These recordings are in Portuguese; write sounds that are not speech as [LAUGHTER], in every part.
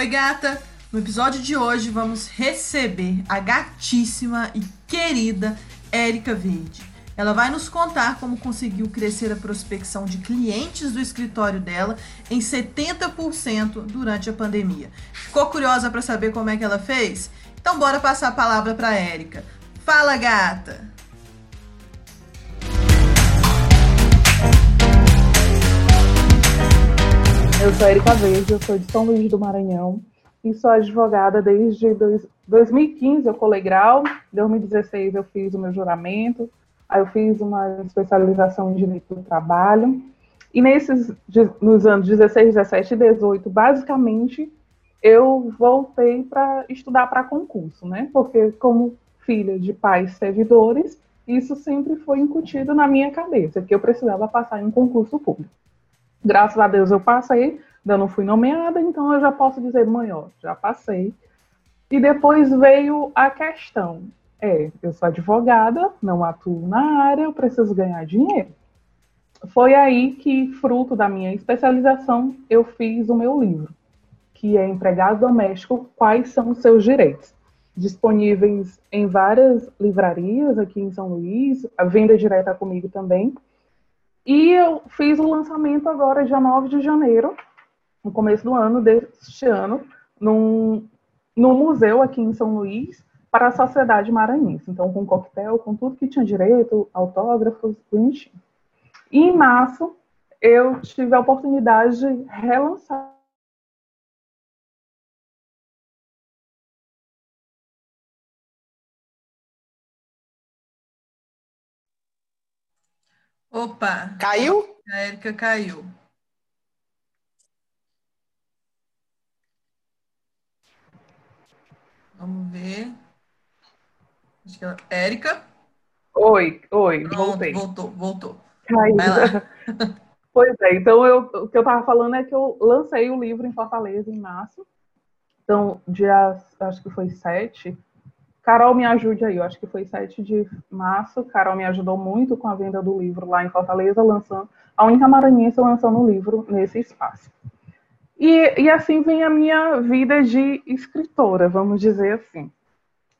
Oi, gata! No episódio de hoje vamos receber a gatíssima e querida Érica Verde. Ela vai nos contar como conseguiu crescer a prospecção de clientes do escritório dela em 70% durante a pandemia. Ficou curiosa para saber como é que ela fez? Então bora passar a palavra para Érica. Fala, gata! Eu sou Erika Verde, eu sou de São Luís do Maranhão e sou advogada desde dois, 2015. Eu colei grau, em 2016 eu fiz o meu juramento, aí eu fiz uma especialização em direito do trabalho. E nesses, nos anos 16, 17 e 18, basicamente, eu voltei para estudar para concurso, né? Porque como filha de pais servidores, isso sempre foi incutido na minha cabeça, que eu precisava passar em um concurso público. Graças a Deus eu passei, ainda não fui nomeada, então eu já posso dizer, mãe, ó, já passei. E depois veio a questão, é, eu sou advogada, não atuo na área, eu preciso ganhar dinheiro. Foi aí que, fruto da minha especialização, eu fiz o meu livro, que é Empregado Doméstico, Quais são os seus direitos? Disponíveis em várias livrarias aqui em São Luís, a venda direta comigo também, e eu fiz o lançamento agora, dia 9 de janeiro, no começo do ano, deste ano, num, num museu aqui em São Luís, para a sociedade maranhense. Então, com coquetel, com tudo que tinha direito, autógrafos, bonitinho. E em março, eu tive a oportunidade de relançar Opa! Caiu? A Érica caiu. Vamos ver. Acho que ela... Érica? Oi, oi, Pronto, voltei. voltou, voltou. Caiu. Vai lá. [LAUGHS] Pois é, então eu, o que eu estava falando é que eu lancei o livro em Fortaleza em março. Então, dia, acho que foi 7. Carol me ajude aí, eu acho que foi 7 de março. Carol me ajudou muito com a venda do livro lá em Fortaleza, lançando a única maranhense lançando o livro nesse espaço. E, e assim vem a minha vida de escritora, vamos dizer assim.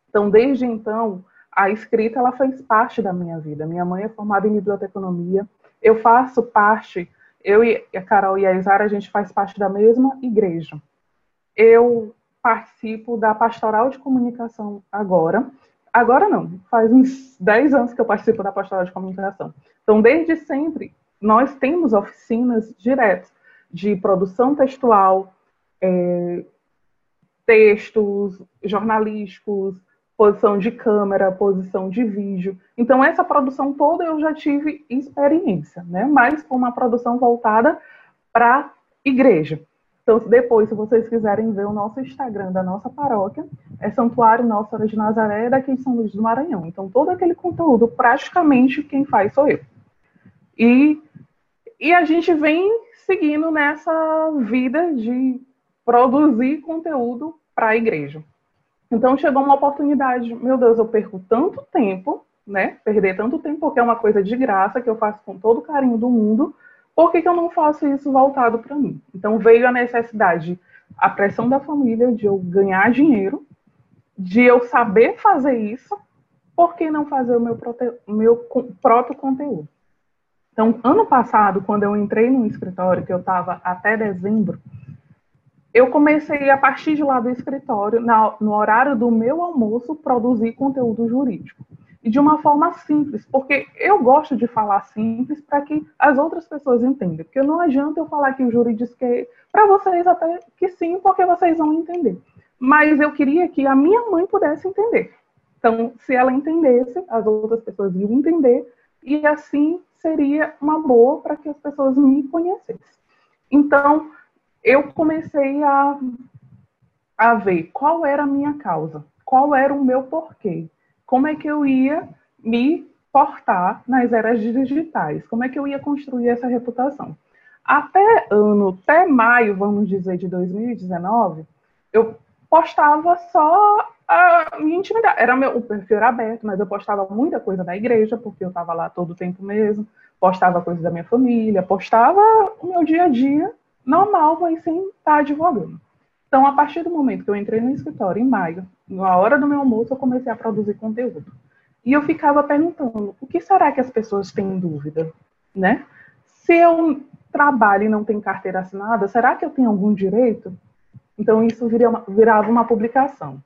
Então, desde então, a escrita ela fez parte da minha vida. Minha mãe é formada em biblioteconomia, eu faço parte, eu e a Carol e a Isara, a gente faz parte da mesma igreja. Eu participo da Pastoral de Comunicação agora. Agora não, faz uns 10 anos que eu participo da Pastoral de Comunicação. Então, desde sempre, nós temos oficinas diretas de produção textual, é, textos jornalísticos, posição de câmera, posição de vídeo. Então, essa produção toda eu já tive experiência, né? Mas com uma produção voltada para igreja. Então, depois, se vocês quiserem ver o nosso Instagram da nossa paróquia, é Santuário Nossa Senhora de Nazaré, daqui em São Luís do Maranhão. Então, todo aquele conteúdo, praticamente, quem faz sou eu. E, e a gente vem seguindo nessa vida de produzir conteúdo para a igreja. Então chegou uma oportunidade, meu Deus, eu perco tanto tempo, né? Perder tanto tempo, porque é uma coisa de graça que eu faço com todo o carinho do mundo, por que, que eu não faço isso voltado para mim? Então veio a necessidade, a pressão da família de eu ganhar dinheiro, de eu saber fazer isso, por que não fazer o meu, meu próprio conteúdo? Então, ano passado, quando eu entrei no escritório, que eu estava até dezembro, eu comecei, a partir de lá do escritório, na, no horário do meu almoço, produzir conteúdo jurídico. E de uma forma simples, porque eu gosto de falar simples para que as outras pessoas entendam. Porque não adianta eu falar que o jurídico é para vocês até que sim, porque vocês vão entender. Mas eu queria que a minha mãe pudesse entender. Então, se ela entendesse, as outras pessoas iam entender, e assim seria uma boa para que as pessoas me conhecessem. Então, eu comecei a, a ver qual era a minha causa, qual era o meu porquê, como é que eu ia me portar nas eras digitais, como é que eu ia construir essa reputação. Até ano, até maio, vamos dizer, de 2019, eu postava só a minha intimidade. Era meu, o perfil era aberto, mas eu postava muita coisa da igreja, porque eu estava lá todo o tempo mesmo. Postava coisas da minha família, postava o meu dia a dia normal, mas sem estar advogando. Então, a partir do momento que eu entrei no escritório, em maio, na hora do meu almoço, eu comecei a produzir conteúdo. E eu ficava perguntando, o que será que as pessoas têm dúvida, né? Se eu trabalho e não tenho carteira assinada, será que eu tenho algum direito? Então, isso virava uma publicação.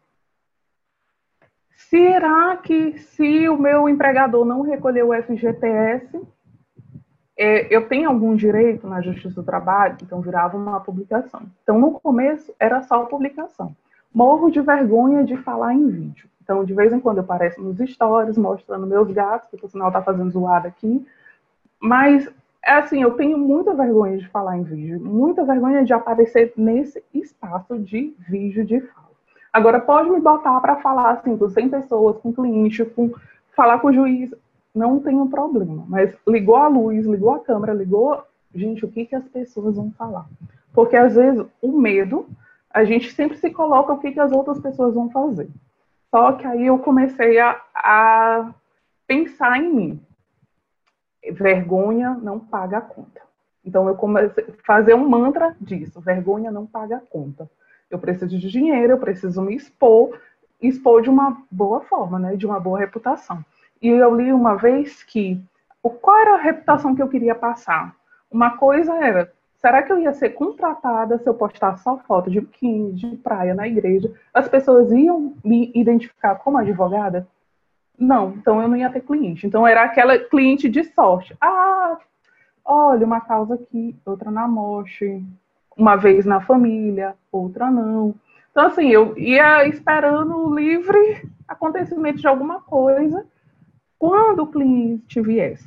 Será que se o meu empregador não recolher o FGTS, eu tenho algum direito na Justiça do Trabalho? Então, virava uma publicação. Então, no começo, era só publicação. Morro de vergonha de falar em vídeo. Então, de vez em quando eu apareço nos stories, mostrando meus gatos, que o sinal está fazendo zoada aqui. Mas, é assim, eu tenho muita vergonha de falar em vídeo, muita vergonha de aparecer nesse espaço de vídeo de fala. Agora, pode me botar para falar, assim, com 100 pessoas, com cliente, com falar com o juiz, não tem um problema. Mas ligou a luz, ligou a câmera, ligou. Gente, o que, que as pessoas vão falar? Porque às vezes o medo, a gente sempre se coloca o que, que as outras pessoas vão fazer. Só que aí eu comecei a, a pensar em mim. Vergonha não paga a conta. Então eu comecei a fazer um mantra disso: vergonha não paga a conta. Eu preciso de dinheiro, eu preciso me expor, expor de uma boa forma, né? De uma boa reputação. E eu li uma vez que qual era a reputação que eu queria passar? Uma coisa era, será que eu ia ser contratada se eu postar só foto de biquíni, de praia na igreja? As pessoas iam me identificar como advogada? Não, então eu não ia ter cliente. Então era aquela cliente de sorte. Ah, olha, uma causa aqui, outra na morte, uma vez na família, outra não. Então, assim, eu ia esperando livre acontecimento de alguma coisa quando o cliente viesse.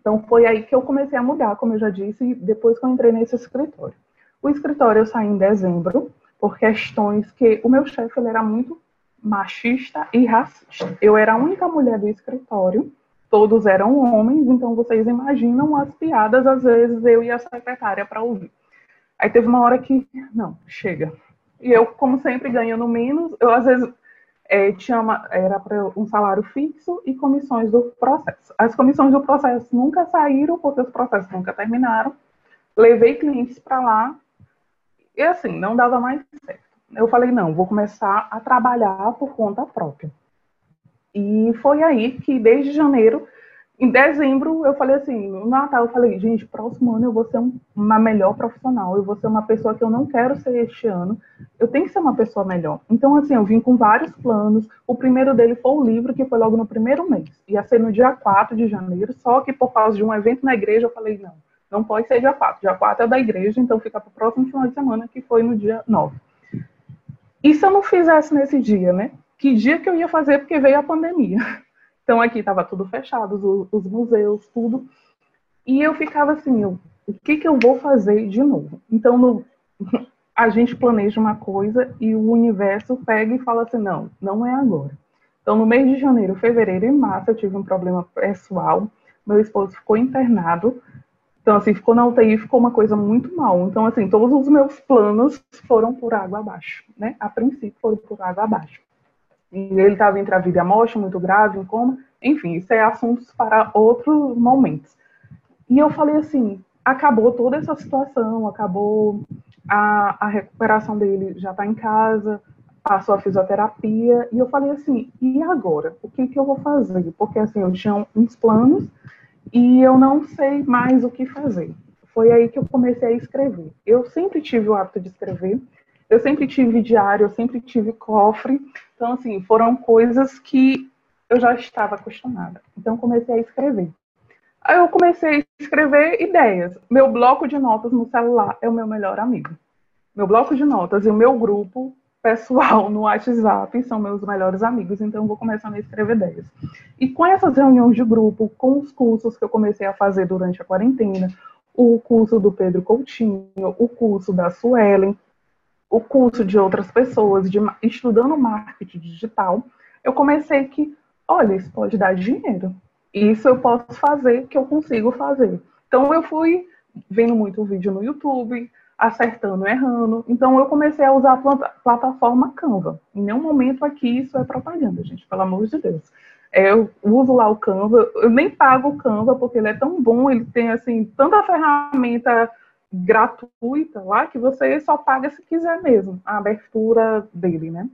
Então foi aí que eu comecei a mudar, como eu já disse, depois que eu entrei nesse escritório. O escritório eu saí em dezembro por questões que o meu chefe ele era muito machista e racista. Eu era a única mulher do escritório, todos eram homens, então vocês imaginam as piadas, às vezes eu e a secretária para ouvir. Aí teve uma hora que, não, chega. E eu, como sempre, ganhando menos, eu às vezes é, tinha uma, era para um salário fixo e comissões do processo. As comissões do processo nunca saíram, porque os processos nunca terminaram. Levei clientes para lá e assim, não dava mais certo. Eu falei, não, vou começar a trabalhar por conta própria. E foi aí que, desde janeiro, em dezembro, eu falei assim, no Natal, eu falei, gente, próximo ano eu vou ser um, uma melhor profissional, eu vou ser uma pessoa que eu não quero ser este ano, eu tenho que ser uma pessoa melhor. Então, assim, eu vim com vários planos, o primeiro dele foi o livro, que foi logo no primeiro mês, ia ser no dia 4 de janeiro, só que por causa de um evento na igreja, eu falei, não, não pode ser dia 4, dia 4 é da igreja, então fica para o próximo final de semana, que foi no dia 9. E se eu não fizesse nesse dia, né? Que dia que eu ia fazer, porque veio a pandemia. Então aqui estava tudo fechado, os, os, museus, tudo. E eu ficava assim, eu, o que, que eu vou fazer de novo? Então no, [LAUGHS] a gente planeja uma coisa e o universo pega e fala assim, não, não é agora. Então no mês de janeiro, fevereiro e março eu tive um problema pessoal, meu esposo ficou internado, então, assim, ficou na UTI, ficou uma coisa muito mal. Então, assim, todos os meus planos foram por água abaixo, né? A princípio foram por água abaixo ele estava entre a vida e a morte, muito grave, em coma. Enfim, isso é assuntos para outros momentos. E eu falei assim, acabou toda essa situação, acabou a, a recuperação dele, já está em casa, passou a fisioterapia, e eu falei assim, e agora? O que, que eu vou fazer? Porque assim, eu tinha uns planos e eu não sei mais o que fazer. Foi aí que eu comecei a escrever. Eu sempre tive o hábito de escrever, eu sempre tive diário, eu sempre tive cofre. Então, assim, foram coisas que eu já estava acostumada. Então, comecei a escrever. Aí eu comecei a escrever ideias. Meu bloco de notas no celular é o meu melhor amigo. Meu bloco de notas e o meu grupo pessoal no WhatsApp são meus melhores amigos, então eu vou começando a escrever ideias. E com essas reuniões de grupo, com os cursos que eu comecei a fazer durante a quarentena, o curso do Pedro Coutinho, o curso da Suelen, o curso de outras pessoas, de, estudando marketing digital, eu comecei que, olha, isso pode dar dinheiro. Isso eu posso fazer, que eu consigo fazer. Então eu fui vendo muito vídeo no YouTube, acertando, errando. Então eu comecei a usar a plataforma Canva. Em nenhum momento aqui isso é propaganda, gente, pelo amor de Deus. Eu uso lá o Canva, eu nem pago o Canva porque ele é tão bom, ele tem assim tanta ferramenta gratuita lá que você só paga se quiser mesmo, a abertura dele, né?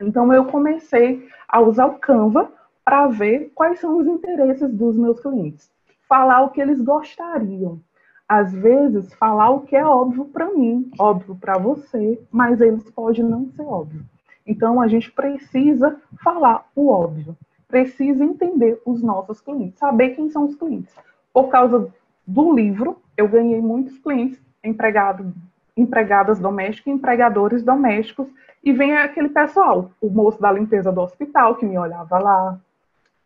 Então eu comecei a usar o Canva para ver quais são os interesses dos meus clientes, falar o que eles gostariam. Às vezes, falar o que é óbvio para mim, óbvio para você, mas eles podem não ser óbvio. Então a gente precisa falar o óbvio, precisa entender os nossos clientes, saber quem são os clientes. Por causa do livro, eu ganhei muitos clientes, empregado, empregadas domésticas empregadores domésticos, e vem aquele pessoal, o moço da limpeza do hospital que me olhava lá,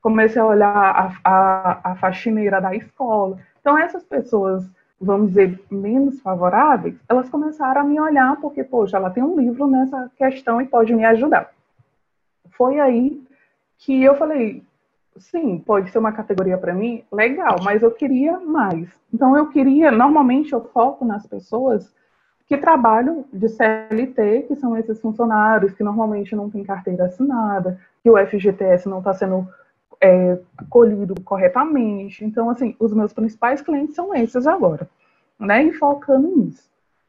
comecei a olhar a, a, a faxineira da escola. Então, essas pessoas, vamos dizer, menos favoráveis, elas começaram a me olhar porque, poxa, ela tem um livro nessa questão e pode me ajudar. Foi aí que eu falei, sim, pode ser uma categoria para mim, legal, mas eu queria mais. Então eu queria, normalmente eu foco nas pessoas que trabalham de CLT, que são esses funcionários que normalmente não têm carteira assinada, que o FGTS não está sendo é, colhido corretamente. Então, assim, os meus principais clientes são esses agora, né? E focando nisso.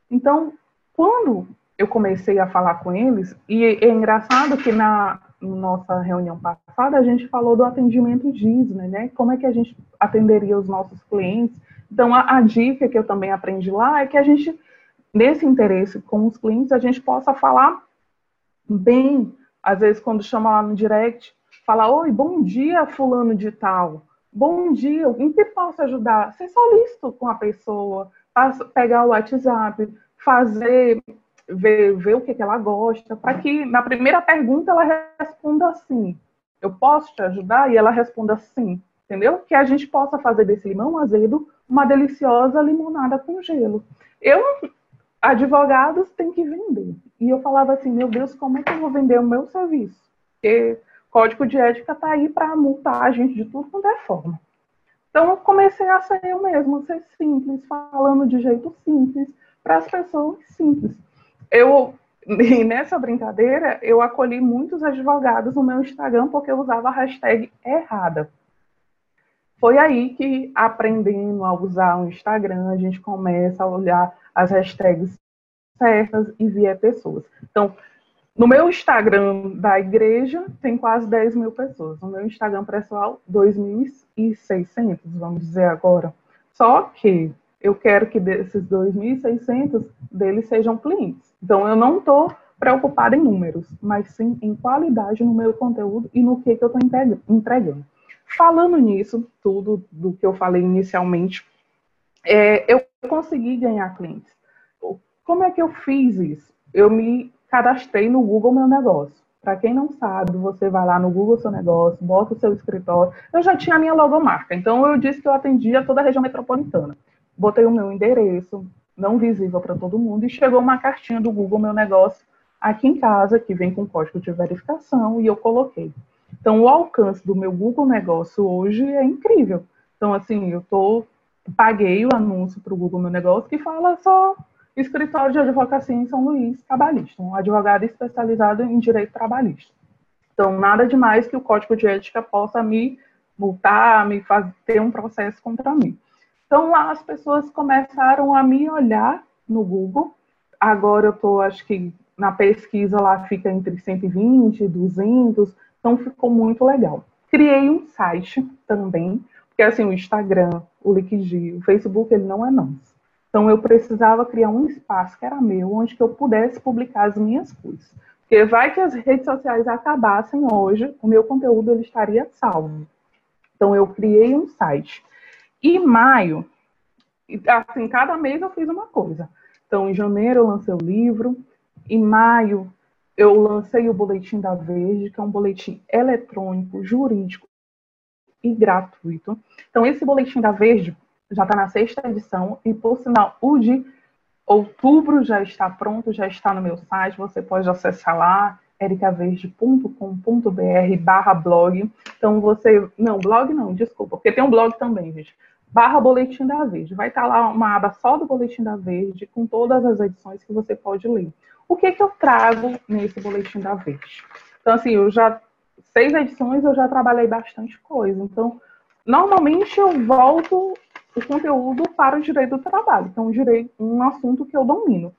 Então, quando eu comecei a falar com eles, e é engraçado que na, nossa reunião passada, a gente falou do atendimento Disney, né? Como é que a gente atenderia os nossos clientes. Então, a, a, dica que eu também aprendi lá é que a gente, nesse interesse com os clientes, a gente possa falar bem, às vezes, quando chama lá no direct, falar: Oi, bom dia, Fulano de Tal. Bom dia, em que posso ajudar? Ser solícito com a pessoa, pegar o WhatsApp, fazer ver, ver o que, que ela gosta, para que na primeira pergunta ela responda sim. Eu posso te ajudar? E ela responda sim, entendeu? Que a gente possa fazer desse limão azedo uma deliciosa limonada com gelo. Eu, advogados, têm que vender. E eu falava assim, meu Deus, como é que eu vou vender o meu serviço? Porque código de ética está aí para multar a gente de tudo quanto é forma. Então eu comecei a ser eu mesma, ser simples, falando de jeito simples, para as pessoas simples eu nessa brincadeira eu acolhi muitos advogados no meu Instagram porque eu usava a hashtag errada. Foi aí que, aprendendo a usar o Instagram, a gente começa a olhar as hashtags certas e via pessoas. Então, no meu Instagram da igreja, tem quase 10 mil pessoas. No meu Instagram pessoal, 2.600, vamos dizer agora. Só que eu quero que desses 2.600 deles sejam clientes. Então, eu não estou preocupada em números, mas sim em qualidade no meu conteúdo e no que, que eu estou entregando. Falando nisso, tudo do que eu falei inicialmente, é, eu consegui ganhar clientes. Como é que eu fiz isso? Eu me cadastrei no Google Meu Negócio. Para quem não sabe, você vai lá no Google Seu Negócio, bota o seu escritório. Eu já tinha a minha logomarca, então eu disse que eu atendia toda a região metropolitana. Botei o meu endereço, não visível para todo mundo, e chegou uma cartinha do Google Meu Negócio aqui em casa, que vem com código de verificação, e eu coloquei. Então, o alcance do meu Google Negócio hoje é incrível. Então, assim, eu tô, paguei o anúncio para o Google Meu Negócio que fala só escritório de advocacia em São Luís, trabalhista, um advogado especializado em direito trabalhista. Então, nada demais que o código de ética possa me multar, me fazer ter um processo contra mim. Então lá as pessoas começaram a me olhar no Google. Agora eu estou, acho que na pesquisa lá fica entre 120 e 200, então ficou muito legal. Criei um site também, porque assim, o Instagram, o LinkedIn, o Facebook, ele não é nosso. Então eu precisava criar um espaço que era meu, onde que eu pudesse publicar as minhas coisas. Porque vai que as redes sociais acabassem hoje, o meu conteúdo ele estaria salvo. Então eu criei um site. E maio, assim, cada mês eu fiz uma coisa. Então, em janeiro eu lancei o livro, em maio eu lancei o Boletim da Verde, que é um boletim eletrônico, jurídico e gratuito. Então, esse Boletim da Verde já está na sexta edição, e por sinal, o de outubro já está pronto, já está no meu site, você pode acessar lá, ericaverde.com.br barra blog. Então você. Não, blog não, desculpa, porque tem um blog também, gente barra Boletim da Verde. Vai estar lá uma aba só do Boletim da Verde, com todas as edições que você pode ler. O que, que eu trago nesse Boletim da Verde? Então, assim, eu já. Seis edições eu já trabalhei bastante coisa. Então, normalmente eu volto o conteúdo para o direito do trabalho, direito, um assunto que eu domino.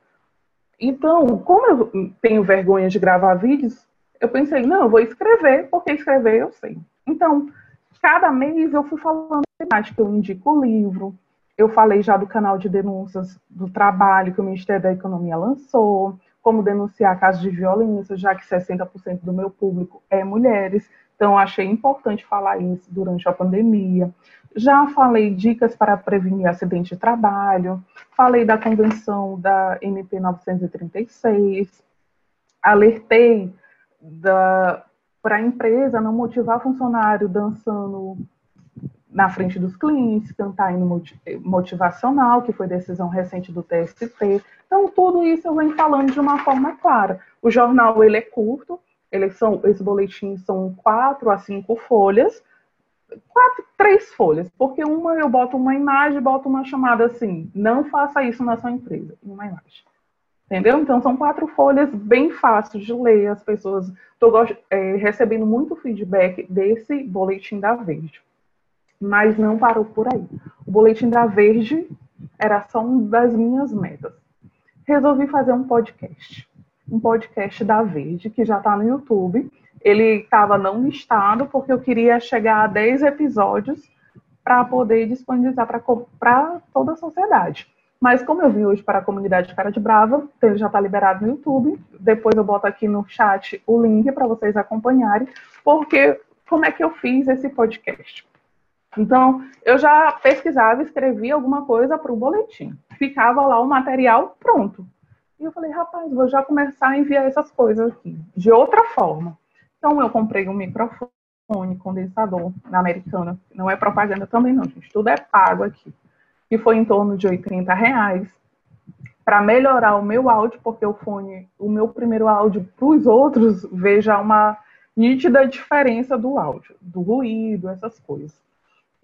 Então, como eu tenho vergonha de gravar vídeos, eu pensei, não, eu vou escrever, porque escrever eu sei. Então, cada mês eu fui falando temática, eu indico o livro, eu falei já do canal de denúncias do trabalho que o Ministério da Economia lançou, como denunciar casos de violência, já que 60% do meu público é mulheres. Então, achei importante falar isso durante a pandemia. Já falei dicas para prevenir acidente de trabalho, falei da convenção da MP 936, alertei para a empresa não motivar funcionário dançando na frente dos clientes, cantar hino motivacional, que foi decisão recente do TST. Então, tudo isso eu venho falando de uma forma clara. O jornal, ele é curto, eles são, esses boletins são quatro a cinco folhas, quatro, três folhas, porque uma eu boto uma imagem, boto uma chamada assim, não faça isso na sua empresa, uma imagem. Entendeu? Então, são quatro folhas bem fáceis de ler. As pessoas. Estou é, recebendo muito feedback desse boletim da Verde. Mas não parou por aí. O boletim da Verde era só uma das minhas metas. Resolvi fazer um podcast. Um podcast da Verde, que já está no YouTube. Ele estava não listado, porque eu queria chegar a 10 episódios para poder disponibilizar para toda a sociedade. Mas como eu vim hoje para a comunidade Cara de Brava, então ele já está liberado no YouTube. Depois eu boto aqui no chat o link para vocês acompanharem, porque como é que eu fiz esse podcast? Então, eu já pesquisava, escrevia alguma coisa para o boletim. Ficava lá o material pronto. E eu falei, rapaz, vou já começar a enviar essas coisas aqui, de outra forma. Então, eu comprei um microfone condensador na Americana. Não é propaganda também, não, gente. Tudo é pago aqui que foi em torno de 80 reais, para melhorar o meu áudio, porque o fone, o meu primeiro áudio para os outros, veja uma nítida diferença do áudio, do ruído, essas coisas.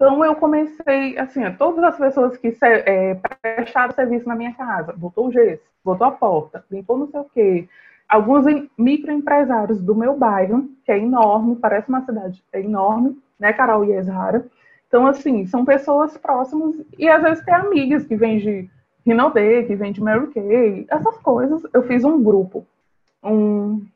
Então eu comecei, assim, todas as pessoas que é, prestaram serviço na minha casa, botou o gesso, botou a porta, limpou não sei o quê, alguns microempresários do meu bairro, que é enorme, parece uma cidade enorme, né, Carol e Ezara, então, assim, são pessoas próximas e às vezes tem amigas que vêm de Rinaldê, que vêm de Mary Kay, essas coisas. Eu fiz um grupo, um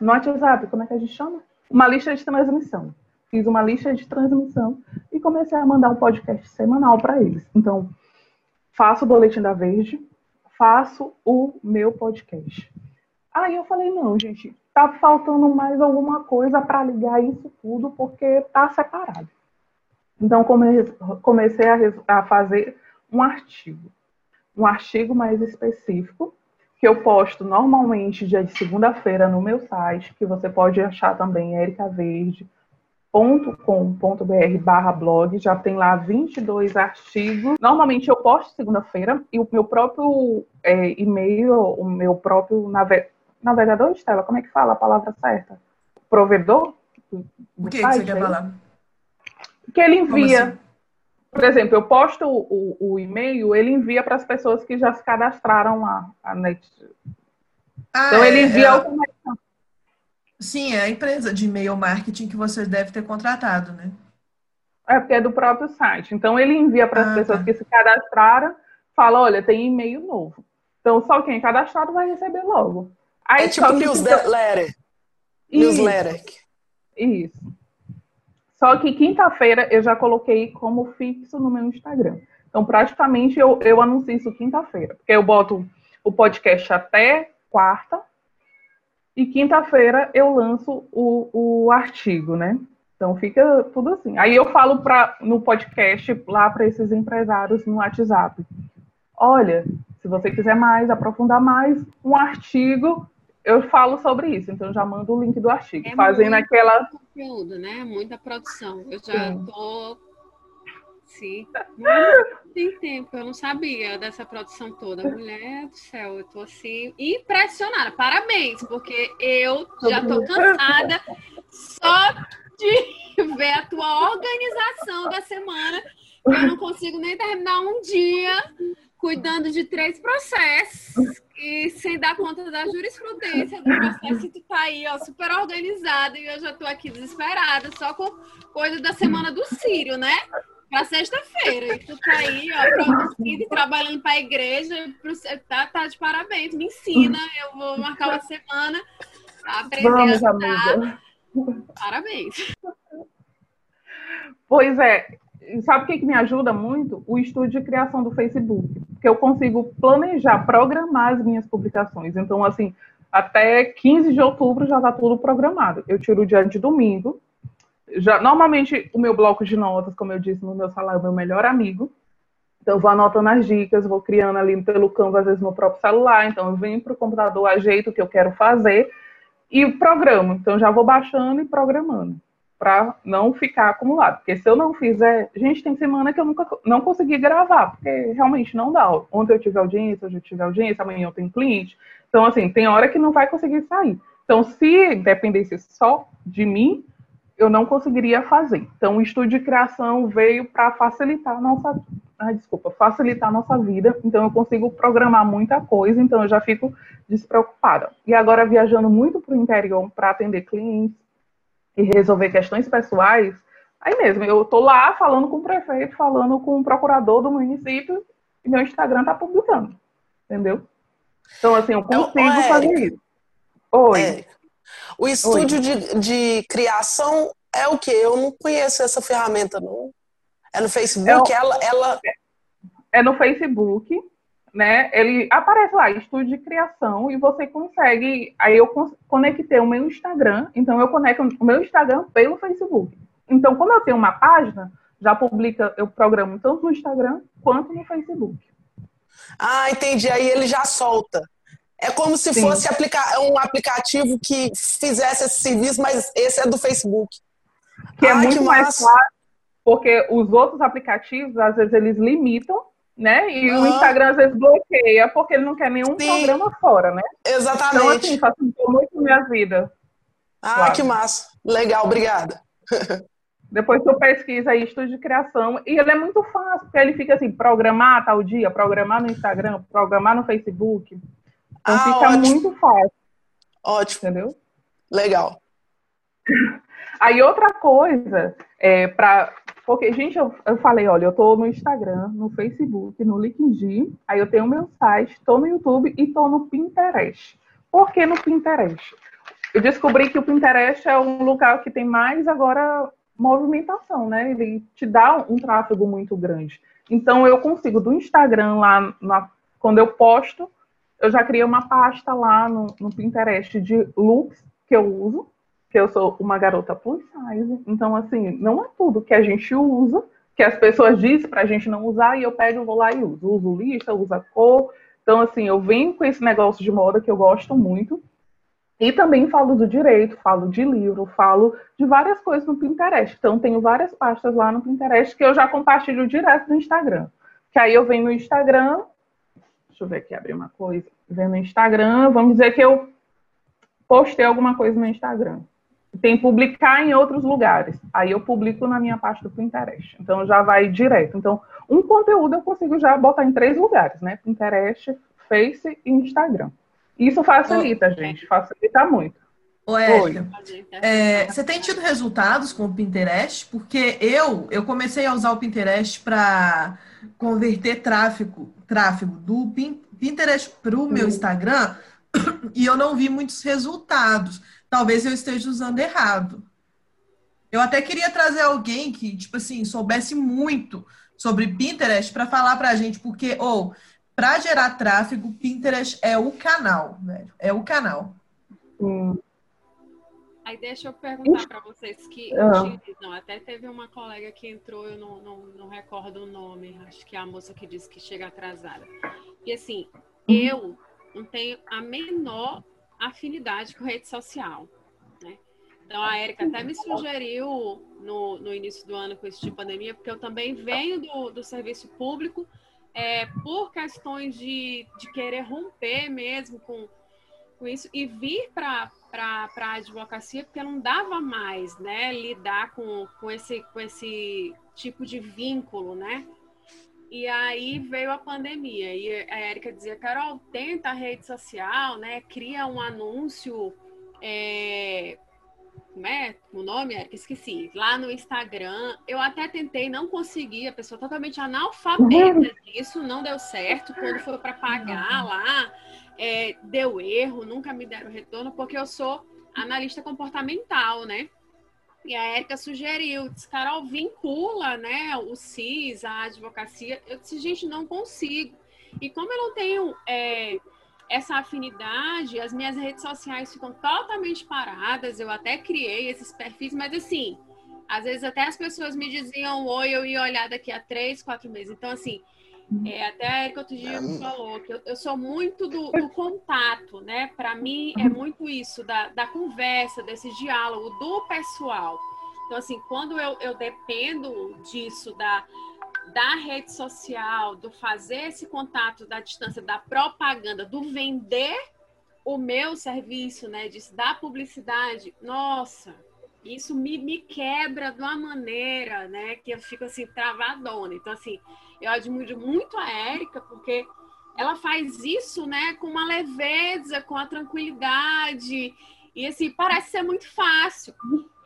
no WhatsApp, como é que a gente chama? Uma lista de transmissão. Fiz uma lista de transmissão e comecei a mandar um podcast semanal para eles. Então, faço o boletim da Verde, faço o meu podcast. Aí eu falei, não, gente, tá faltando mais alguma coisa para ligar isso tudo, porque tá separado. Então, comecei a fazer um artigo, um artigo mais específico, que eu posto normalmente dia de segunda-feira no meu site, que você pode achar também ericaverde.com.br barra blog, já tem lá 22 artigos. Normalmente eu posto segunda-feira e o meu próprio é, e-mail, o meu próprio nave... navegador, Estela, como é que fala a palavra certa? Provedor? O que, que você quer falar? que ele envia. Assim? Por exemplo, eu posto o, o, o e-mail, ele envia para as pessoas que já se cadastraram lá. A net. Ah, então ele é, envia é, Sim, é a empresa de e-mail marketing que você deve ter contratado, né? É porque é do próprio site. Então ele envia para as ah, pessoas tá. que se cadastraram, fala, olha, tem e-mail novo. Então só quem é cadastrado vai receber logo. Aí, é tipo newsletter. Fica... Newsletter. Isso. Só que quinta-feira eu já coloquei como fixo no meu Instagram. Então, praticamente, eu, eu anuncio isso quinta-feira. Porque eu boto o podcast até quarta. E quinta-feira eu lanço o, o artigo, né? Então fica tudo assim. Aí eu falo pra, no podcast lá para esses empresários no WhatsApp. Olha, se você quiser mais, aprofundar mais, um artigo eu falo sobre isso, então já mando o link do artigo, é fazendo aquela conteúdo, né? Muita produção. Eu já tô Sim. Tem tempo, eu não sabia dessa produção toda. Mulher do céu, eu tô assim impressionada. Parabéns, porque eu já tô cansada só de [LAUGHS] ver a tua organização da semana. Eu não consigo nem terminar um dia cuidando de três processos e sem dar conta da jurisprudência do processo, tu tá aí, ó, super organizado e eu já tô aqui desesperada, só com coisa da semana do Sírio, né? Pra sexta-feira. E tu tá aí, ó, produzindo trabalhando pra igreja. Tá, tá de parabéns. Me ensina. Eu vou marcar uma semana pra aprender Vamos, a amiga. Parabéns. Pois é. Sabe o que, que me ajuda muito? O estúdio de criação do Facebook. Porque eu consigo planejar, programar as minhas publicações. Então, assim, até 15 de outubro já está tudo programado. Eu tiro o dia de domingo. Já, normalmente, o meu bloco de notas, como eu disse no meu salário, é o meu melhor amigo. Então, eu vou anotando as dicas, vou criando ali pelo Canva, às vezes, no próprio celular. Então, eu venho para o computador, ajeito o que eu quero fazer e programo. Então, já vou baixando e programando para não ficar acumulado. Porque se eu não fizer, gente, tem semana que eu nunca não consegui gravar, porque realmente não dá. Ontem eu tive audiência, hoje eu tive audiência, amanhã eu tenho cliente. Então, assim, tem hora que não vai conseguir sair. Então, se dependesse só de mim, eu não conseguiria fazer. Então, o estúdio de criação veio para facilitar a nossa, ah, desculpa, facilitar a nossa vida. Então, eu consigo programar muita coisa, então eu já fico despreocupada. E agora viajando muito para o interior para atender clientes e resolver questões pessoais, aí mesmo, eu tô lá falando com o prefeito, falando com o procurador do município e meu Instagram tá publicando, entendeu? Então, assim, eu consigo Ô, fazer isso. Oi. É. O estúdio de, de criação é o quê? Eu não conheço essa ferramenta, não. É no Facebook? É Ela, ela. é no Facebook, né? Ele aparece lá, estúdio de criação, e você consegue. Aí eu conectei o meu Instagram, então eu conecto o meu Instagram pelo Facebook. Então, como eu tenho uma página, já publica, eu programo tanto no Instagram quanto no Facebook. Ah, entendi. Aí ele já solta. É como se Sim. fosse aplicar, um aplicativo que fizesse esse serviço, mas esse é do Facebook. Que é muito que mais fácil, porque os outros aplicativos, às vezes, eles limitam, né? E o Aham. Instagram, às vezes, bloqueia, porque ele não quer nenhum Sim. programa fora, né? Então, Exatamente. assim, facilitou muito a minha vida. ah, claro. que massa. Legal, obrigada. [LAUGHS] Depois tu pesquisa aí, estúdio de criação, e ele é muito fácil, porque ele fica assim, programar tal dia, programar no Instagram, programar no Facebook. Então Ah, fica ótimo. muito fácil, Ótimo, entendeu? legal. [LAUGHS] Aí outra coisa, é para porque, gente, eu, eu falei, olha, eu tô no Instagram, no Facebook, no LinkedIn, aí eu tenho meu site, tô no YouTube e tô no Pinterest. Por que no Pinterest? Eu descobri que o Pinterest é um lugar que tem mais agora movimentação, né? Ele te dá um, um tráfego muito grande. Então eu consigo do Instagram lá, na- quando eu posto, eu já criei uma pasta lá no, no Pinterest de looks que eu uso, que eu sou uma garota plus size. Então, assim, não é tudo que a gente usa, que as pessoas dizem pra gente não usar, e eu pego, vou lá e uso. Uso lista, uso a cor. Então, assim, eu venho com esse negócio de moda que eu gosto muito. E também falo do direito, falo de livro, falo de várias coisas no Pinterest. Então, tenho várias pastas lá no Pinterest que eu já compartilho direto no Instagram. Que aí eu venho no Instagram, deixa eu ver aqui, abrir uma coisa. Venho no Instagram, vamos dizer que eu postei alguma coisa no Instagram. Tem publicar em outros lugares. Aí eu publico na minha pasta do Pinterest. Então já vai direto. Então, um conteúdo eu consigo já botar em três lugares, né? Pinterest, Face e Instagram. Isso facilita, gente. Facilita muito. Ô, Érica, é, você tem tido resultados com o Pinterest? Porque eu, eu comecei a usar o Pinterest para converter tráfego, tráfego do Pin- Pinterest para o meu Instagram [CLEARS THROAT] e eu não vi muitos resultados. Talvez eu esteja usando errado. Eu até queria trazer alguém que, tipo assim, soubesse muito sobre Pinterest para falar pra gente, porque, ou, para gerar tráfego, Pinterest é o canal, velho. É o canal. Hum, Aí deixa eu perguntar para vocês que utilizam. Até teve uma colega que entrou, eu não, não, não recordo o nome, acho que é a moça que disse que chega atrasada. E assim, eu não tenho a menor afinidade com rede social. Né? Então a Erika até me sugeriu no, no início do ano com isso de pandemia, porque eu também venho do, do serviço público é, por questões de, de querer romper mesmo com, com isso e vir para a advocacia porque não dava mais né, lidar com, com, esse, com esse tipo de vínculo, né? E aí veio a pandemia e a Erika dizia, Carol, tenta a rede social, né? Cria um anúncio é, como é o nome, Erika? Esqueci. Lá no Instagram, eu até tentei, não consegui, a pessoa totalmente analfabeta disso, não deu certo. Quando foi para pagar lá, é, deu erro, nunca me deram retorno, porque eu sou analista comportamental, né? E a Érica sugeriu, disse, Carol, vincula né, o CIS, a advocacia. Eu disse, gente, não consigo. E como eu não tenho é, essa afinidade, as minhas redes sociais ficam totalmente paradas. Eu até criei esses perfis, mas assim, às vezes até as pessoas me diziam oi, eu ia olhar daqui a três, quatro meses. Então, assim, é, até a Erika outro dia me falou que eu, eu sou muito do, do, contato, né? Para mim é muito isso, da, da conversa, desse diálogo, do pessoal. Então, assim, quando eu, eu dependo disso, da, da rede social, do fazer esse contato da distância, da propaganda, do vender o meu serviço, né? De, da publicidade, nossa, isso me, me quebra de uma maneira, né? Que eu fico assim, travadona. Então, assim, eu admiro muito a Érica, porque ela faz isso, né, com uma leveza, com a tranquilidade. E assim, parece ser muito fácil.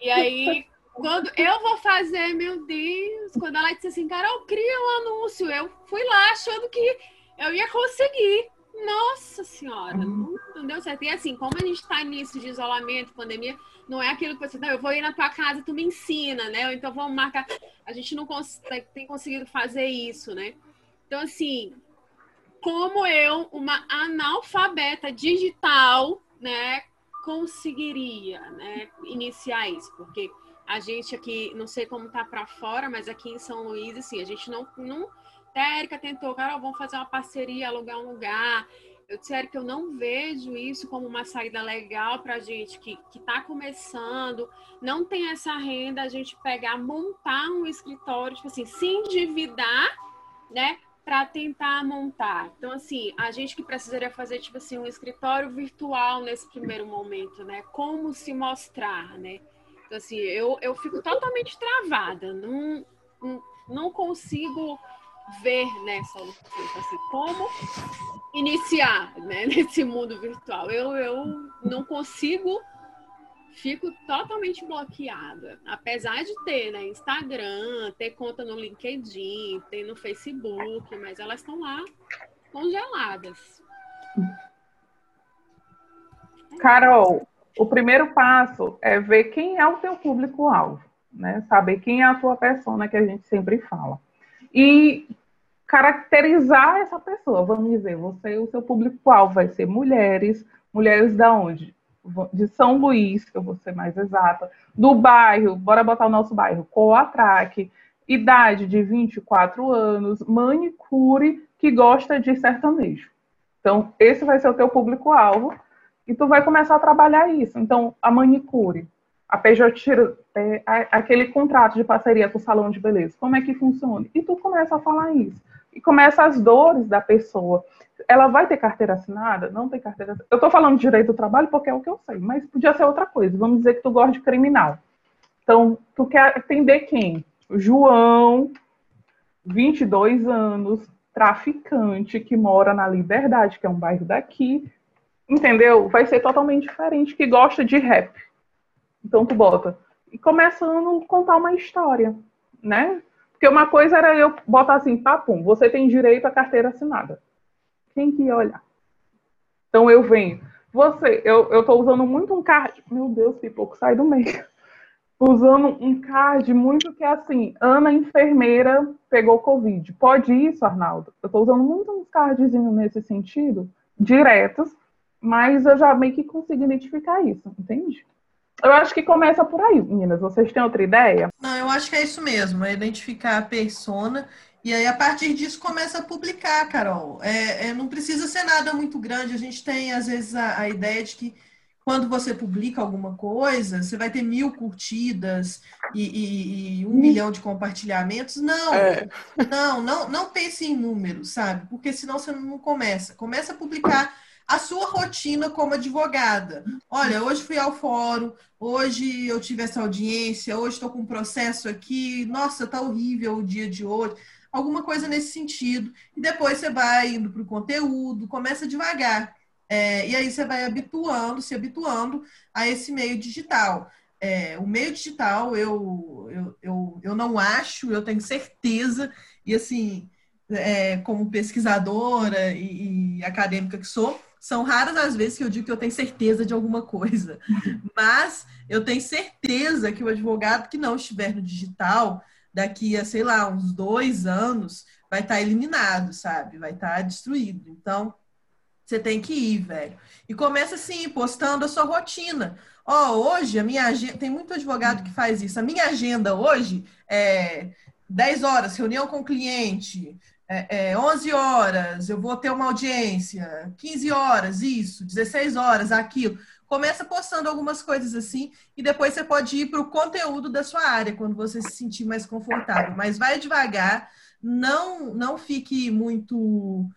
E aí, quando eu vou fazer, meu Deus, quando ela disse assim, Carol, cria um anúncio, eu fui lá achando que eu ia conseguir. Nossa senhora, não, não deu certo. E assim, como a gente está nisso de isolamento, pandemia, não é aquilo que você, não, eu vou ir na tua casa, tu me ensina, né? Ou então vamos marcar. A gente não cons tem conseguido fazer isso, né? Então, assim, como eu, uma analfabeta digital, né, conseguiria, né, iniciar isso? Porque a gente aqui, não sei como tá para fora, mas aqui em São Luís, assim, a gente não, não até a Erika tentou, cara, vamos fazer uma parceria, alugar um lugar. Eu disser que eu não vejo isso como uma saída legal para a gente que está começando, não tem essa renda, a gente pegar, montar um escritório, tipo assim, se endividar, né? Para tentar montar. Então, assim, a gente que precisaria fazer, tipo assim, um escritório virtual nesse primeiro momento, né? Como se mostrar, né? Então, assim, eu, eu fico totalmente travada, não, não, não consigo ver nessa né, assim, como iniciar né, [LAUGHS] nesse mundo virtual. Eu, eu não consigo, fico totalmente bloqueada. Apesar de ter né, Instagram, ter conta no LinkedIn, ter no Facebook, mas elas estão lá congeladas. Carol, o primeiro passo é ver quem é o teu público-alvo, né? Saber quem é a tua persona que a gente sempre fala e caracterizar essa pessoa. Vamos dizer, você, o seu público-alvo vai ser mulheres, mulheres da onde? De São Luís, que eu vou ser mais exata, do bairro, bora botar o nosso bairro, Coatraque, idade de 24 anos, manicure que gosta de sertanejo. Então, esse vai ser o teu público-alvo e tu vai começar a trabalhar isso. Então, a manicure, a é, aquele contrato de parceria com o salão de beleza, como é que funciona? E tu começa a falar isso. E começa as dores da pessoa. Ela vai ter carteira assinada? Não tem carteira assinada. Eu estou falando de direito do trabalho porque é o que eu sei, mas podia ser outra coisa. Vamos dizer que tu gosta de criminal. Então, tu quer atender quem? João, 22 anos, traficante, que mora na Liberdade, que é um bairro daqui. Entendeu? Vai ser totalmente diferente, que gosta de rap então tu bota. E começando a contar uma história, né? Porque uma coisa era eu botar assim, papum, você tem direito à carteira assinada. Quem que ia olhar? Então eu venho. Você, eu, eu tô usando muito um card. Meu Deus, que pouco sai do meio. [LAUGHS] Usando um card muito que é assim, Ana enfermeira pegou Covid. Pode isso, Arnaldo? Eu tô usando muito uns cardzinhos nesse sentido, diretos, mas eu já meio que consigo identificar isso, entende? Eu acho que começa por aí, meninas. Vocês têm outra ideia? Não, eu acho que é isso mesmo, é identificar a persona e aí a partir disso começa a publicar, Carol. É, é, não precisa ser nada muito grande. A gente tem às vezes a, a ideia de que quando você publica alguma coisa, você vai ter mil curtidas e, e, e um hum. milhão de compartilhamentos. Não, é. não, não, não pense em números, sabe? Porque senão você não começa. Começa a publicar a sua rotina como advogada. Olha, hoje fui ao fórum, hoje eu tive essa audiência, hoje estou com um processo aqui, nossa, tá horrível o dia de hoje. Alguma coisa nesse sentido. E depois você vai indo para o conteúdo, começa devagar. É, e aí você vai habituando, se habituando a esse meio digital. é, o meio digital eu, eu, eu, eu não acho, eu tenho certeza, e assim, é, como pesquisadora e, e, acadêmica que sou, são raras as vezes que eu digo que eu tenho certeza de alguma coisa. Mas eu tenho certeza que o advogado que não estiver no digital, daqui a, sei lá, uns dois anos, vai estar eliminado, sabe? Vai estar destruído. Então, você tem que ir, velho. E começa assim, postando a sua rotina. Ó, oh, hoje a minha agenda. Tem muito advogado que faz isso. A minha agenda hoje é 10 horas, reunião com o cliente. É, é, 11 horas, eu vou ter uma audiência. 15 horas, isso. 16 horas, aquilo. Começa postando algumas coisas assim e depois você pode ir para o conteúdo da sua área quando você se sentir mais confortável. Mas vai devagar, não, não fique muito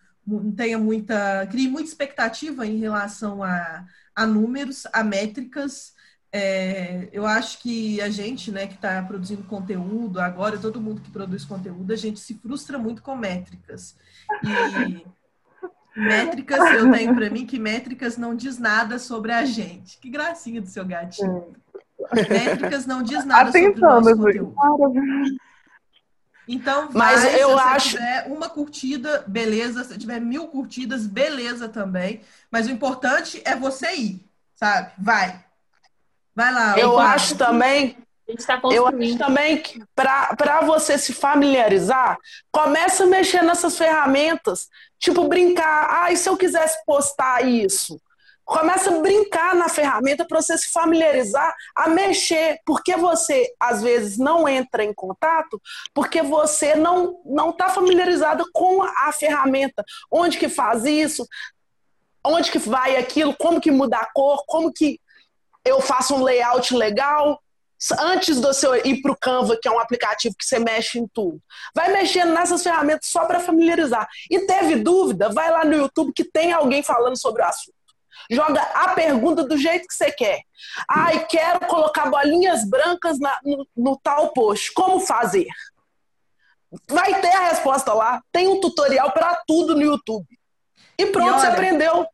tenha muita, crie muita expectativa em relação a, a números, a métricas. É, eu acho que a gente, né, que está produzindo conteúdo agora, todo mundo que produz conteúdo, a gente se frustra muito com métricas. E métricas, eu tenho para mim que métricas não diz nada sobre a gente. Que gracinha do seu gatinho. Métricas não diz nada sobre o nosso conteúdo. Então, mas vai, eu se acho. tiver uma curtida, beleza. Se tiver mil curtidas, beleza também. Mas o importante é você ir, sabe? Vai. Vai lá. Eu acho também. Tá eu acho também que para você se familiarizar, começa a mexer nessas ferramentas. Tipo, brincar. Ah, e se eu quisesse postar isso? começa a brincar na ferramenta para você se familiarizar, a mexer, porque você às vezes não entra em contato, porque você não não está familiarizada com a ferramenta, onde que faz isso, onde que vai aquilo, como que muda a cor, como que eu faço um layout legal. Antes de você ir para o Canva, que é um aplicativo que você mexe em tudo, vai mexendo nessas ferramentas só para familiarizar. E teve dúvida? Vai lá no YouTube que tem alguém falando sobre o assunto. Joga a pergunta do jeito que você quer. Ai, quero colocar bolinhas brancas na, no, no tal post. Como fazer? Vai ter a resposta lá. Tem um tutorial para tudo no YouTube. E pronto, e olha, você aprendeu.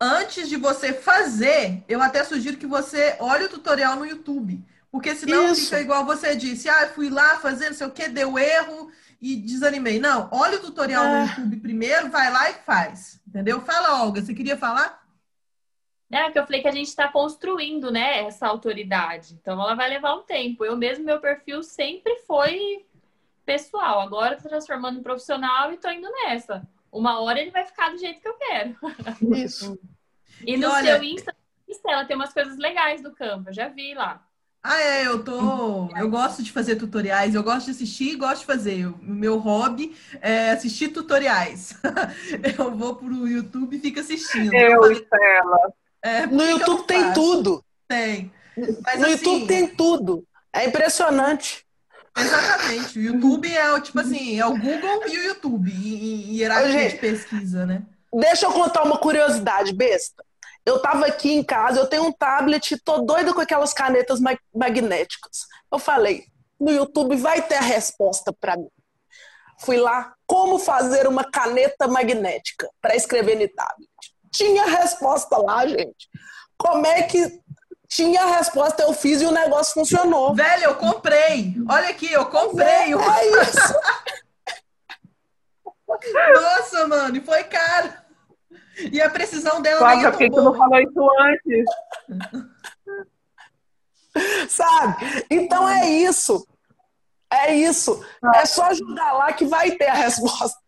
Antes de você fazer, eu até sugiro que você olhe o tutorial no YouTube. Porque senão Isso. fica igual você disse. Ah, fui lá fazer não sei o que, deu erro e desanimei. Não, olha o tutorial no ah. YouTube primeiro, vai lá e faz. Entendeu? Fala, Olga, você queria falar? É, que eu falei que a gente está construindo, né, essa autoridade. Então, ela vai levar um tempo. Eu mesmo, meu perfil sempre foi pessoal. Agora, estou transformando em profissional e estou indo nessa. Uma hora ele vai ficar do jeito que eu quero. Isso. [LAUGHS] e, e no olha... seu Insta, ela tem umas coisas legais do Canva. Já vi lá. Ah, é, eu tô. Eu gosto de fazer tutoriais, eu gosto de assistir e gosto de fazer. O meu hobby é assistir tutoriais. [LAUGHS] eu vou pro YouTube e fico assistindo. Eu, falei... Estela. É, no YouTube tem tudo. Tem. Mas, no assim, YouTube tem tudo. É impressionante. Exatamente. O YouTube é tipo assim, é o Google e o YouTube em, hierarquia de pesquisa, né? Deixa eu contar uma curiosidade besta. Eu tava aqui em casa, eu tenho um tablet, tô doida com aquelas canetas mag magnéticas. Eu falei, no YouTube vai ter a resposta para mim. Fui lá, como fazer uma caneta magnética para escrever no tablet. Tinha resposta lá, gente. Como é que tinha a resposta, eu fiz e o negócio funcionou. Velho, eu comprei. Olha aqui, eu comprei. É, é isso. [LAUGHS] Nossa, mano, e foi caro. E a precisão dela Nossa, nem é por que tu não falou isso antes? [LAUGHS] Sabe? Então é isso. É isso. É só ajudar lá que vai ter a resposta.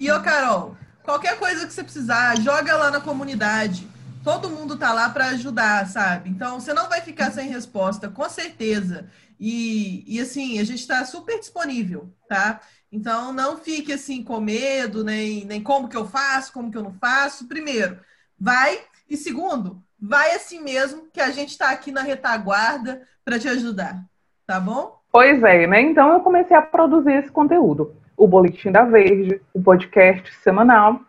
E ô, Carol, Qualquer coisa que você precisar, joga lá na comunidade. Todo mundo tá lá para ajudar, sabe? Então, você não vai ficar sem resposta, com certeza. E, e assim, a gente está super disponível, tá? Então, não fique assim com medo, nem, nem como que eu faço, como que eu não faço. Primeiro, vai. E segundo, vai assim mesmo, que a gente está aqui na retaguarda para te ajudar, tá bom? Pois é, né? Então eu comecei a produzir esse conteúdo o Boletim da Verde, o podcast semanal.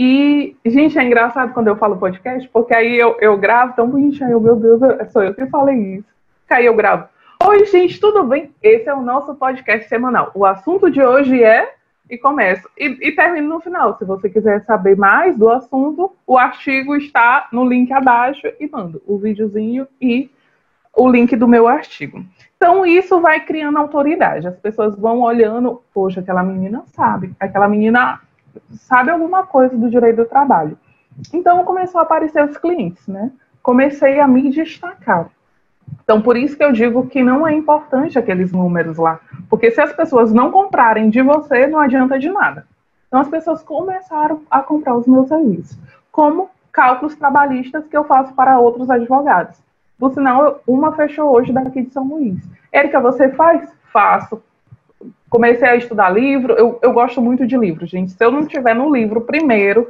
E, gente, é engraçado quando eu falo podcast, porque aí eu, eu gravo tão bonitinho, eu, meu Deus, sou eu que falei isso. Aí eu gravo. Oi, gente, tudo bem? Esse é o nosso podcast semanal. O assunto de hoje é. E começo. E, e termino no final. Se você quiser saber mais do assunto, o artigo está no link abaixo e mando o videozinho e o link do meu artigo. Então, isso vai criando autoridade. As pessoas vão olhando, poxa, aquela menina sabe, aquela menina sabe alguma coisa do direito do trabalho. Então, começou a aparecer os clientes, né? Comecei a me destacar. Então, por isso que eu digo que não é importante aqueles números lá. Porque se as pessoas não comprarem de você, não adianta de nada. Então, as pessoas começaram a comprar os meus serviços. Como cálculos trabalhistas que eu faço para outros advogados. Por sinal, uma fechou hoje daqui de São Luís. Érica, você faz? Faço. Comecei a estudar livro. Eu, eu gosto muito de livro, gente. Se eu não tiver no livro primeiro,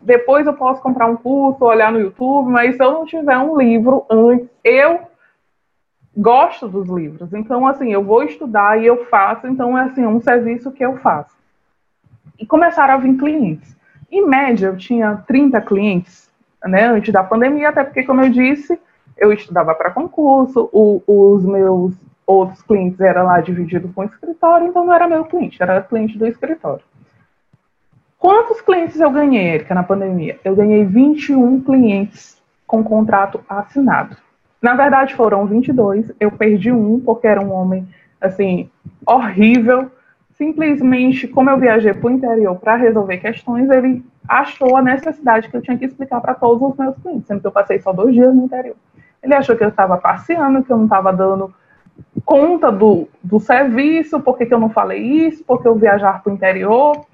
depois eu posso comprar um curso, olhar no YouTube, mas se eu não tiver um livro antes, eu gosto dos livros. Então, assim, eu vou estudar e eu faço. Então, é assim, um serviço que eu faço. E começaram a vir clientes. Em média, eu tinha 30 clientes, né, antes da pandemia, até porque, como eu disse, eu estudava para concurso, o, os meus outros clientes eram lá divididos com o escritório, então não era meu cliente, era cliente do escritório. Quantos clientes eu ganhei, Erika, na pandemia? Eu ganhei 21 clientes com contrato assinado. Na verdade, foram 22. Eu perdi um, porque era um homem, assim, horrível. Simplesmente, como eu viajei para o interior para resolver questões, ele achou a necessidade que eu tinha que explicar para todos os meus clientes, sendo que eu passei só dois dias no interior. Ele achou que eu estava passeando, que eu não estava dando conta do, do serviço, porque que eu não falei isso, porque eu viajar para o interior.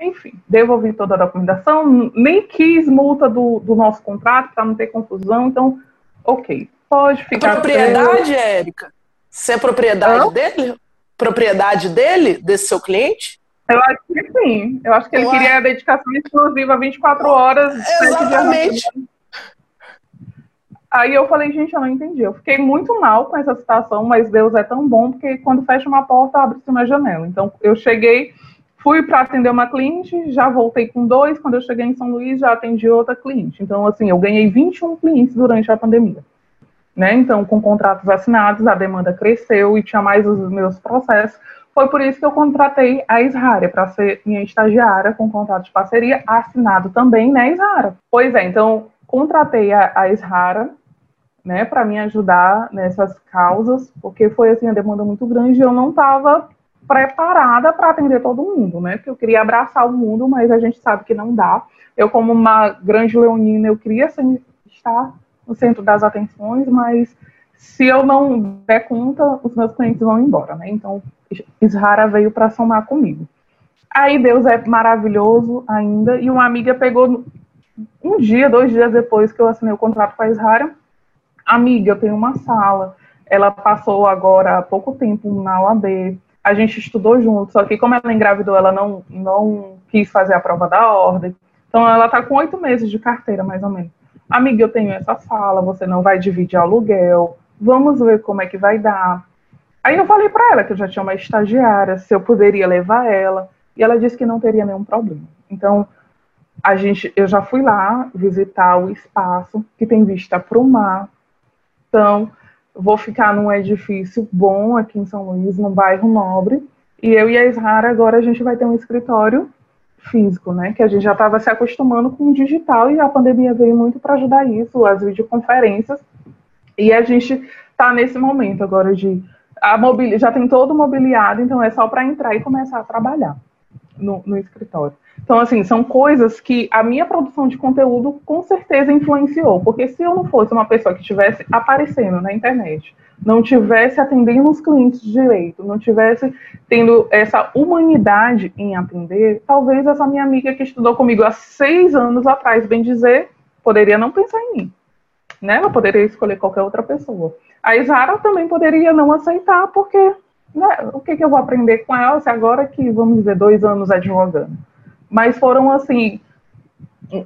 Enfim, devolvi toda a documentação, nem quis multa do, do nosso contrato para não ter confusão, então, ok. Pode ficar. A propriedade, Érica? Você é propriedade Hã? dele? Propriedade dele, desse seu cliente? Eu acho que sim. Eu acho que ele Ué. queria a dedicação exclusiva 24 horas. Exatamente. Aí eu falei, gente, eu não entendi. Eu fiquei muito mal com essa situação, mas Deus é tão bom porque quando fecha uma porta, abre-se uma janela. Então eu cheguei, fui para atender uma cliente, já voltei com dois. Quando eu cheguei em São Luís, já atendi outra cliente. Então, assim, eu ganhei 21 clientes durante a pandemia. Né? Então, com contratos assinados, a demanda cresceu e tinha mais os meus processos. Foi por isso que eu contratei a Israra para ser minha estagiária com contrato de parceria assinado também né, Israra. Pois é, então contratei a, a Israra né, para me ajudar nessas causas, porque foi assim a demanda muito grande e eu não estava preparada para atender todo mundo, né? Porque eu queria abraçar o mundo, mas a gente sabe que não dá. Eu como uma grande leonina, eu queria estar no centro das atenções, mas se eu não der conta, os meus clientes vão embora, né? Então, Israra veio para somar comigo. Aí Deus é maravilhoso ainda, e uma amiga pegou um dia, dois dias depois que eu assinei o contrato com a Israra, amiga, eu tenho uma sala, ela passou agora há pouco tempo na OAB, a gente estudou junto, só que como ela engravidou, ela não, não quis fazer a prova da ordem, então ela está com oito meses de carteira, mais ou menos. Amiga, eu tenho essa sala, você não vai dividir aluguel, vamos ver como é que vai dar. Aí eu falei para ela que eu já tinha uma estagiária, se eu poderia levar ela, e ela disse que não teria nenhum problema. Então, a gente, eu já fui lá visitar o espaço que tem vista para o mar. Então, vou ficar num edifício bom aqui em São Luís, num bairro nobre. E eu e a Isara agora a gente vai ter um escritório físico, né? Que a gente já estava se acostumando com o digital e a pandemia veio muito para ajudar isso, as videoconferências. E a gente está nesse momento agora de a mobili já tem todo mobiliado, então é só para entrar e começar a trabalhar no, no escritório. Então, assim, são coisas que a minha produção de conteúdo com certeza influenciou, porque se eu não fosse uma pessoa que estivesse aparecendo na internet, não tivesse atendendo os clientes direito, não tivesse tendo essa humanidade em atender, talvez essa minha amiga que estudou comigo há seis anos atrás, bem dizer, poderia não pensar em mim. Né? Ela poderia escolher qualquer outra pessoa. A Isara também poderia não aceitar, porque né, o que, que eu vou aprender com ela se agora que, vamos dizer, dois anos advogando? Mas foram assim,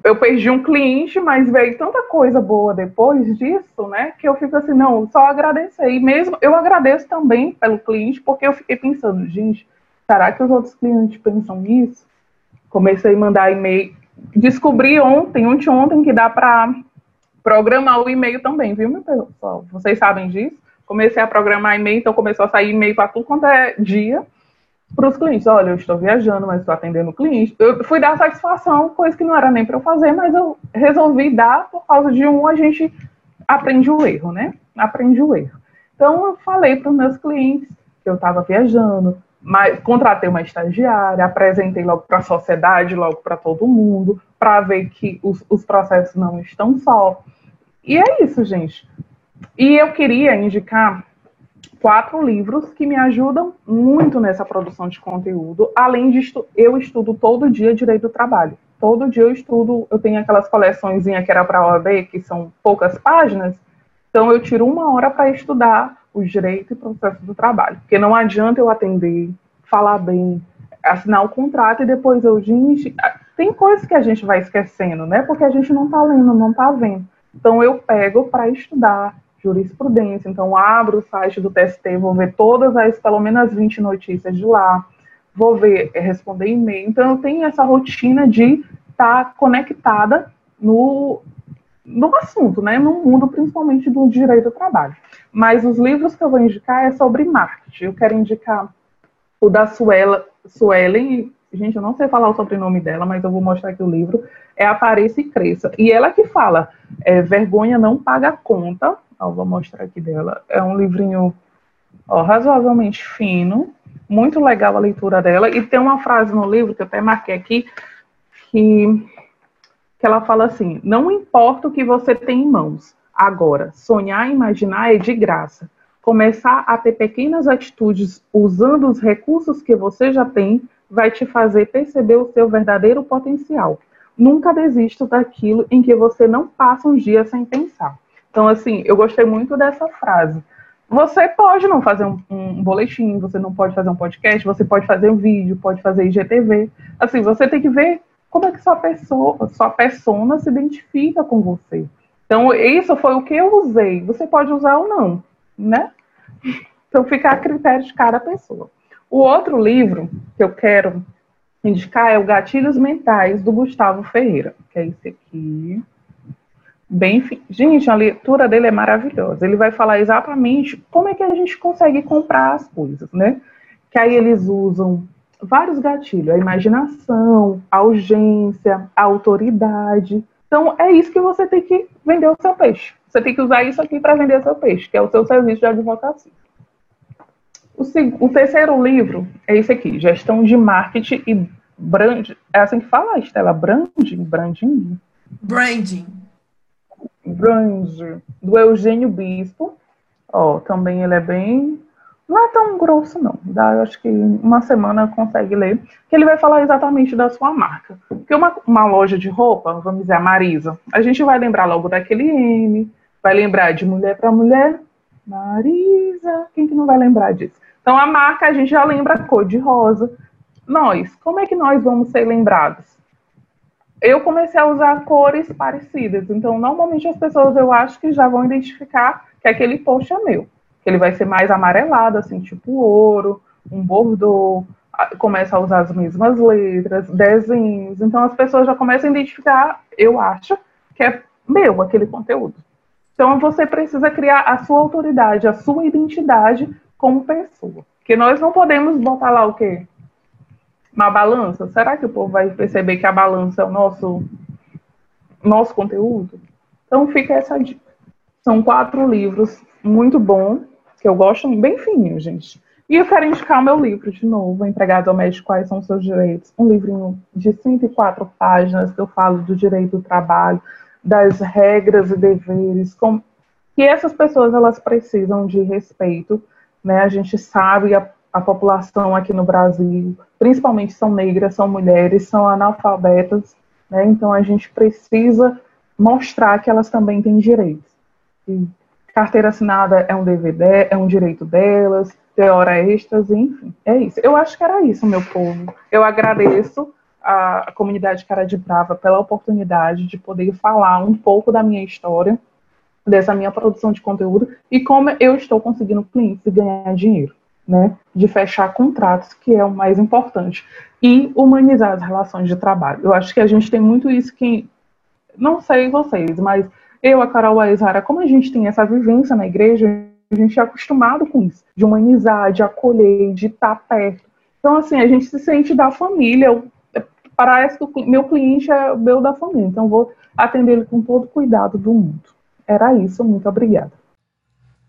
eu perdi um cliente, mas veio tanta coisa boa depois disso, né? Que eu fico assim, não, só agradecer. E mesmo eu agradeço também pelo cliente, porque eu fiquei pensando, gente, será que os outros clientes pensam nisso? Comecei a mandar e-mail. Descobri ontem, ontem, ontem, que dá para programar o e-mail também, viu, meu pessoal? Vocês sabem disso? Comecei a programar e-mail, então começou a sair e-mail para tudo quanto é dia para os clientes, olha, eu estou viajando, mas estou atendendo o cliente. Eu fui dar satisfação, coisa que não era nem para eu fazer, mas eu resolvi dar por causa de um, a gente aprende o erro, né? Aprende o erro. Então, eu falei para os meus clientes que eu estava viajando, mas contratei uma estagiária, apresentei logo para a sociedade, logo para todo mundo, para ver que os, os processos não estão só. E é isso, gente. E eu queria indicar quatro livros que me ajudam muito nessa produção de conteúdo, além estu eu estudo todo dia direito do trabalho. Todo dia eu estudo, eu tenho aquelas coleções que era para a OAB, que são poucas páginas, então eu tiro uma hora para estudar o direito e processo do trabalho, porque não adianta eu atender, falar bem, assinar o contrato e depois eu, gente, tem coisas que a gente vai esquecendo, né? Porque a gente não está lendo, não está vendo. Então eu pego para estudar, jurisprudência. Então, abro o site do TST, vou ver todas as, pelo menos 20 notícias de lá, vou ver, é, responder e-mail. Então, eu tenho essa rotina de estar tá conectada no, no assunto, né? No mundo, principalmente do direito do trabalho. Mas os livros que eu vou indicar é sobre marketing. Eu quero indicar o da Suela, Suelen, gente, eu não sei falar o sobrenome dela, mas eu vou mostrar aqui o livro, é Apareça e Cresça. E ela que fala, é, vergonha não paga conta, Ó, vou mostrar aqui dela. É um livrinho ó, razoavelmente fino, muito legal a leitura dela. E tem uma frase no livro que eu até marquei aqui, que, que ela fala assim: Não importa o que você tem em mãos, agora, sonhar e imaginar é de graça. Começar a ter pequenas atitudes usando os recursos que você já tem vai te fazer perceber o seu verdadeiro potencial. Nunca desista daquilo em que você não passa um dia sem pensar. Então, assim, eu gostei muito dessa frase. Você pode não fazer um, um, boletim, você não pode fazer um podcast, você pode fazer um vídeo, pode fazer IGTV. Assim, você tem que ver como é que sua pessoa, sua persona se identifica com você. Então, isso foi o que eu usei. Você pode usar ou não, né? Então, fica a critério de cada pessoa. O outro livro que eu quero indicar é o Gatilhos Mentais, do Gustavo Ferreira, que é esse aqui bem. Gente, a leitura dele é maravilhosa. Ele vai falar exatamente como é que a gente consegue comprar as coisas, né? Que aí eles usam vários gatilhos: a imaginação, a urgência, a autoridade. Então, é isso que você tem que vender o seu peixe. Você tem que usar isso aqui para vender o seu peixe, que é o seu serviço de advocacia. O, o terceiro livro é esse aqui: Gestão de Marketing e Brand. É assim que fala, Estela? Branding? Branding? Branding. Grande, do Eugênio Bispo. Ó, também ele é bem. Não é tão grosso, não. Dá, acho que uma semana consegue ler. Que ele vai falar exatamente da sua marca. Porque uma, uma loja de roupa, vamos dizer, a Marisa, a gente vai lembrar logo daquele M, vai lembrar de mulher para mulher. Marisa, quem que não vai lembrar disso? Então a marca a gente já lembra cor de rosa. Nós, como é que nós vamos ser lembrados? eu comecei a usar cores parecidas. Então, normalmente as pessoas eu acho que já vão identificar que aquele post é meu. Que ele vai ser mais amarelado, assim, tipo ouro, um bordô, começa a usar as mesmas letras, desenhos. Então as pessoas já começam a identificar, eu acho, que é meu aquele conteúdo. Então você precisa criar a sua autoridade, a sua identidade como pessoa. Que nós não podemos botar lá o quê? uma balança? Será que o povo vai perceber que a balança é o nosso, nosso conteúdo? Então fica essa dica. São quatro livros muito bons, que eu gosto, bem fininho, gente. E eu quero indicar o meu livro de novo, Empregado Doméstico, Quais São os Seus Direitos? Um livrinho de 104 páginas que eu falo do direito do trabalho, das regras e deveres, com... que essas pessoas elas precisam de respeito, né? A gente sabe a a população aqui no Brasil, principalmente são negras, são mulheres, são analfabetas, né? Então a gente precisa mostrar que elas também têm direitos. E carteira assinada é um DVD, é um direito delas, ter hora extras, enfim, é isso. Eu acho que era isso, meu povo. Eu agradeço a, comunidade Cara de Brava pela oportunidade de poder falar um pouco da minha história, dessa minha produção de conteúdo e como eu estou conseguindo clientes e ganhar dinheiro né, de fechar contratos, que é o mais importante, e humanizar as relações de trabalho. Eu acho que a gente tem muito isso que, não sei vocês, mas eu, a Carol a Isara, como a gente tem essa vivência na igreja, a gente é acostumado com isso, de humanizar, de acolher, de estar perto. Então, assim, a gente se sente da família. Parece que o meu cliente é o meu da família, então vou atender ele com todo o cuidado do mundo. era isso. Muito obrigada.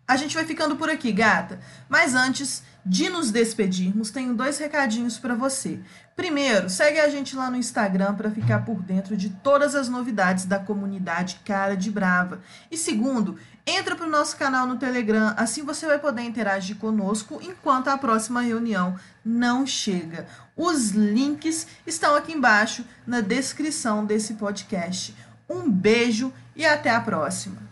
A gente vai ficando por aqui, gata. Mas antes de nos despedirmos, tenho dois recadinhos para você. Primeiro, segue a gente lá no Instagram para ficar por dentro de todas as novidades da comunidade Cara de Brava. E segundo, entra para o nosso canal no Telegram, assim você vai poder interagir conosco enquanto a próxima reunião não chega. Os links estão aqui embaixo na descrição desse podcast. Um beijo e até a próxima.